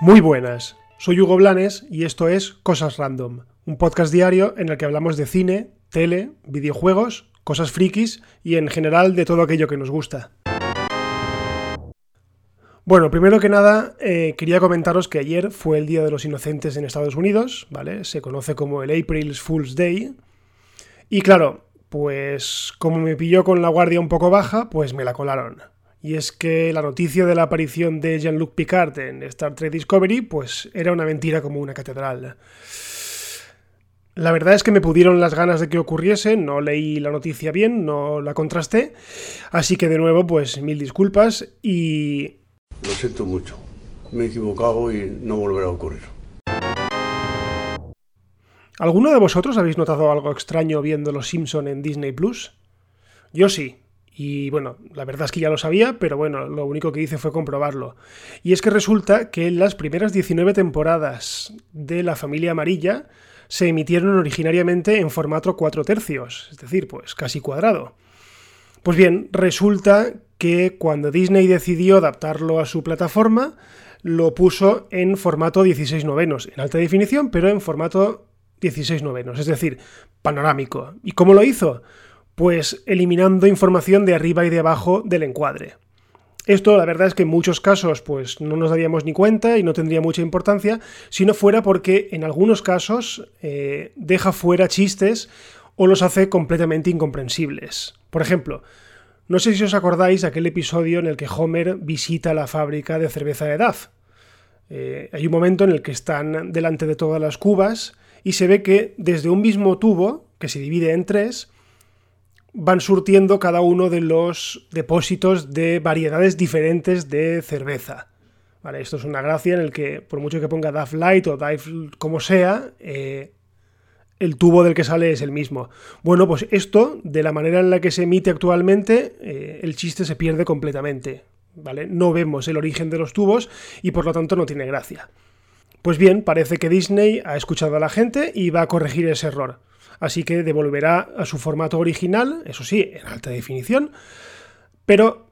Muy buenas, soy Hugo Blanes y esto es Cosas Random, un podcast diario en el que hablamos de cine, tele, videojuegos, cosas frikis y en general de todo aquello que nos gusta. Bueno, primero que nada, eh, quería comentaros que ayer fue el Día de los Inocentes en Estados Unidos, ¿vale? Se conoce como el April's Fool's Day. Y claro, pues como me pilló con la guardia un poco baja, pues me la colaron. Y es que la noticia de la aparición de Jean-Luc Picard en Star Trek Discovery, pues era una mentira como una catedral. La verdad es que me pudieron las ganas de que ocurriese, no leí la noticia bien, no la contrasté, así que de nuevo, pues mil disculpas y... Lo siento mucho, me he equivocado y no volverá a ocurrir. ¿Alguno de vosotros habéis notado algo extraño viendo Los Simpson en Disney Plus? Yo sí, y bueno, la verdad es que ya lo sabía, pero bueno, lo único que hice fue comprobarlo. Y es que resulta que las primeras 19 temporadas de La Familia Amarilla se emitieron originariamente en formato 4 tercios, es decir, pues casi cuadrado. Pues bien, resulta que cuando Disney decidió adaptarlo a su plataforma, lo puso en formato 16 novenos, en alta definición, pero en formato 16 novenos, es decir, panorámico. ¿Y cómo lo hizo? pues eliminando información de arriba y de abajo del encuadre. Esto la verdad es que en muchos casos pues no nos daríamos ni cuenta y no tendría mucha importancia si no fuera porque en algunos casos eh, deja fuera chistes o los hace completamente incomprensibles. Por ejemplo, no sé si os acordáis aquel episodio en el que Homer visita la fábrica de cerveza de Duff. Eh, hay un momento en el que están delante de todas las cubas y se ve que desde un mismo tubo, que se divide en tres, van surtiendo cada uno de los depósitos de variedades diferentes de cerveza. Vale, esto es una gracia en el que, por mucho que ponga DAF Light o DAF como sea, eh, el tubo del que sale es el mismo. Bueno, pues esto, de la manera en la que se emite actualmente, eh, el chiste se pierde completamente. ¿Vale? No vemos el origen de los tubos y por lo tanto no tiene gracia. Pues bien, parece que Disney ha escuchado a la gente y va a corregir ese error así que devolverá a su formato original, eso sí, en alta definición, pero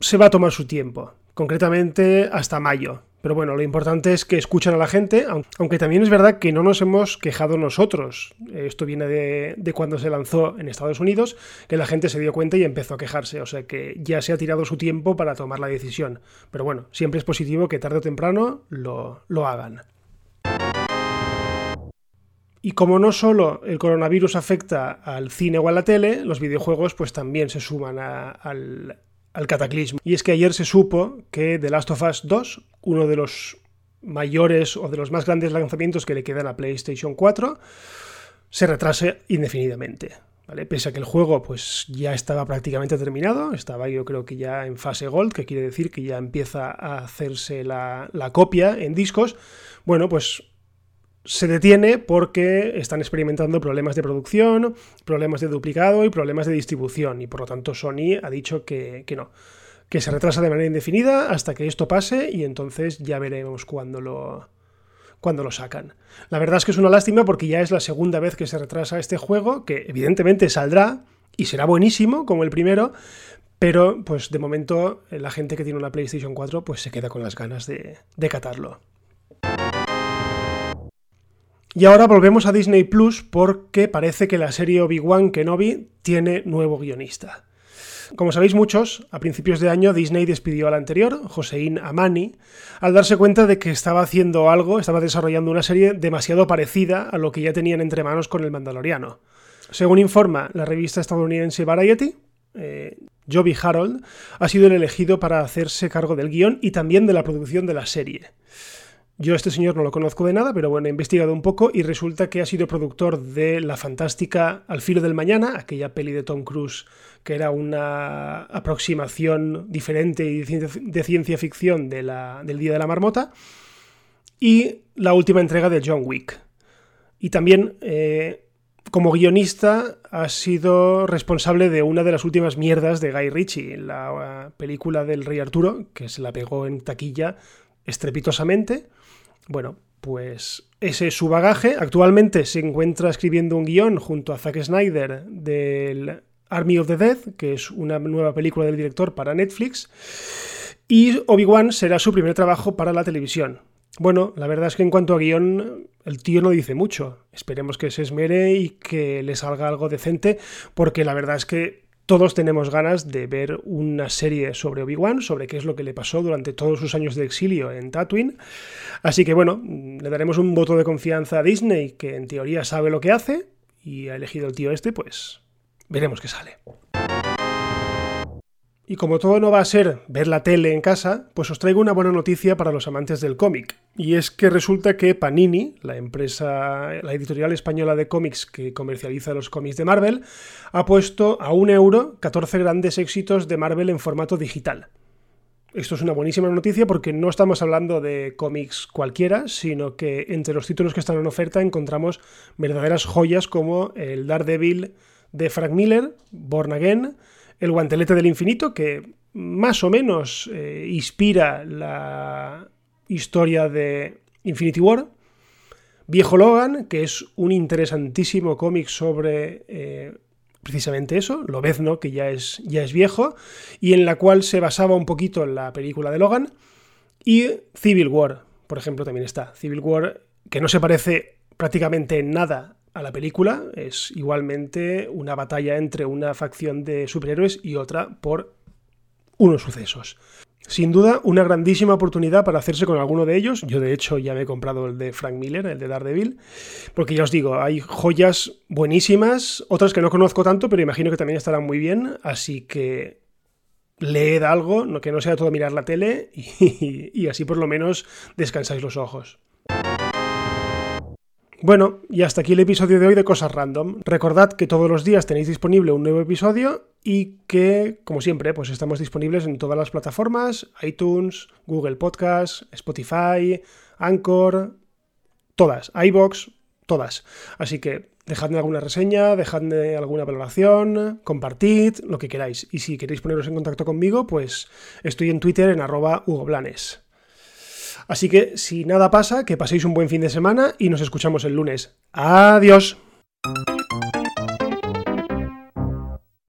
se va a tomar su tiempo, concretamente hasta mayo. Pero bueno, lo importante es que escuchan a la gente, aunque también es verdad que no nos hemos quejado nosotros. Esto viene de, cuando se lanzó en Estados Unidos, que la gente se dio cuenta y empezó a quejarse. O sea que ya se ha tirado su tiempo para tomar la decisión. Pero bueno, siempre es positivo que tarde o temprano lo, lo hagan. Y como no solo el coronavirus afecta al cine o a la tele, los videojuegos pues también se suman al, al cataclismo. Y es que ayer se supo que The Last of Us 2, uno de los mayores o de los más grandes lanzamientos que le quedan a PlayStation 4, se retrase indefinidamente. ¿vale? Pese a que el juego pues, ya estaba prácticamente terminado, estaba yo creo que ya en fase Gold, que quiere decir que ya empieza a hacerse la, la copia en discos, bueno, pues se detiene porque están experimentando problemas de producción, problemas de duplicado y problemas de distribución. Y por lo tanto Sony ha dicho que, no, que se retrasa de manera indefinida hasta que esto pase y entonces ya veremos cuándo lo, cuando lo sacan. La verdad es que es una lástima porque ya es la segunda vez que se retrasa este juego, que evidentemente saldrá y será buenísimo como el primero, pero pues de momento la gente que tiene una PlayStation 4 pues se queda con las ganas de, de catarlo. Y ahora volvemos a Disney Plus porque parece que la serie Obi-Wan Kenobi tiene nuevo guionista. Como sabéis muchos, a principios de año Disney despidió al anterior, Josein Amani, al darse cuenta de que estaba haciendo algo, estaba desarrollando una serie demasiado parecida a lo que ya tenían entre manos con el Mandaloriano. Según informa la revista estadounidense Variety, eh, Joby Harold ha sido el elegido para hacerse cargo del guion y también de la producción de la serie. Yo a este señor no lo conozco de nada, pero bueno, he investigado un poco y resulta que ha sido productor de la fantástica Al filo del mañana, aquella peli de Tom Cruise que era una aproximación diferente de ciencia ficción de la, del Día de la Marmota, y la última entrega de John Wick. Y también, eh, como guionista, ha sido responsable de una de las últimas mierdas de Guy Ritchie, la película del Rey Arturo, que se la pegó en taquilla estrepitosamente bueno, pues ese es su bagaje. Actualmente se encuentra escribiendo un guion junto a Zack Snyder del Army of the Dead, que es una nueva película del director para Netflix. Y Obi-Wan será su primer trabajo para la televisión. Bueno, la verdad es que en cuanto a guion, el tío no dice mucho. Esperemos que se esmere y que le salga algo decente, porque la verdad es que todos tenemos ganas de ver una serie sobre Obi-Wan, sobre qué es lo que le pasó durante todos sus años de exilio en Tatooine. Así que bueno, le daremos un voto de confianza a Disney, que en teoría sabe lo que hace, y ha elegido el tío este, pues veremos qué sale. Y como todo no va a ser ver la tele en casa, pues os traigo una buena noticia para los amantes del cómic. Y es que resulta que Panini, la empresa, la editorial española de cómics que comercializa los cómics de Marvel, ha puesto a un euro 14 grandes éxitos de Marvel en formato digital. Esto es una buenísima noticia porque no estamos hablando de cómics cualquiera, sino que entre los títulos que están en oferta encontramos verdaderas joyas como el Daredevil de Frank Miller, Born Again, el guantelete del infinito, que más o menos eh, inspira la historia de Infinity War. Viejo Logan, que es un interesantísimo cómic sobre eh, precisamente eso, Lobezno, que ya es, ya es viejo, y en la cual se basaba un poquito la película de Logan. Y Civil War, por ejemplo, también está. Civil War, que no se parece prácticamente en nada a la película. Es igualmente una batalla entre una facción de superhéroes y otra por unos sucesos. Sin duda, una grandísima oportunidad para hacerse con alguno de ellos. Yo, de hecho, ya me he comprado el de Frank Miller, el de Daredevil, porque ya os digo, hay joyas buenísimas, otras que no conozco tanto, pero imagino que también estarán muy bien. Así que leed algo, que no sea todo mirar la tele y, y así por lo menos descansáis los ojos. Bueno, y hasta aquí el episodio de hoy de Cosas Random. Recordad que todos los días tenéis disponible un nuevo episodio y que, como siempre, pues estamos disponibles en todas las plataformas, iTunes, Google Podcast, Spotify, Anchor, todas, iBox, todas. Así que dejadme alguna reseña, dejadme alguna valoración, compartid, lo que queráis. Y si queréis poneros en contacto conmigo, pues estoy en Twitter en arroba hugoblanes. Así que si nada pasa, que paséis un buen fin de semana y nos escuchamos el lunes. Adiós.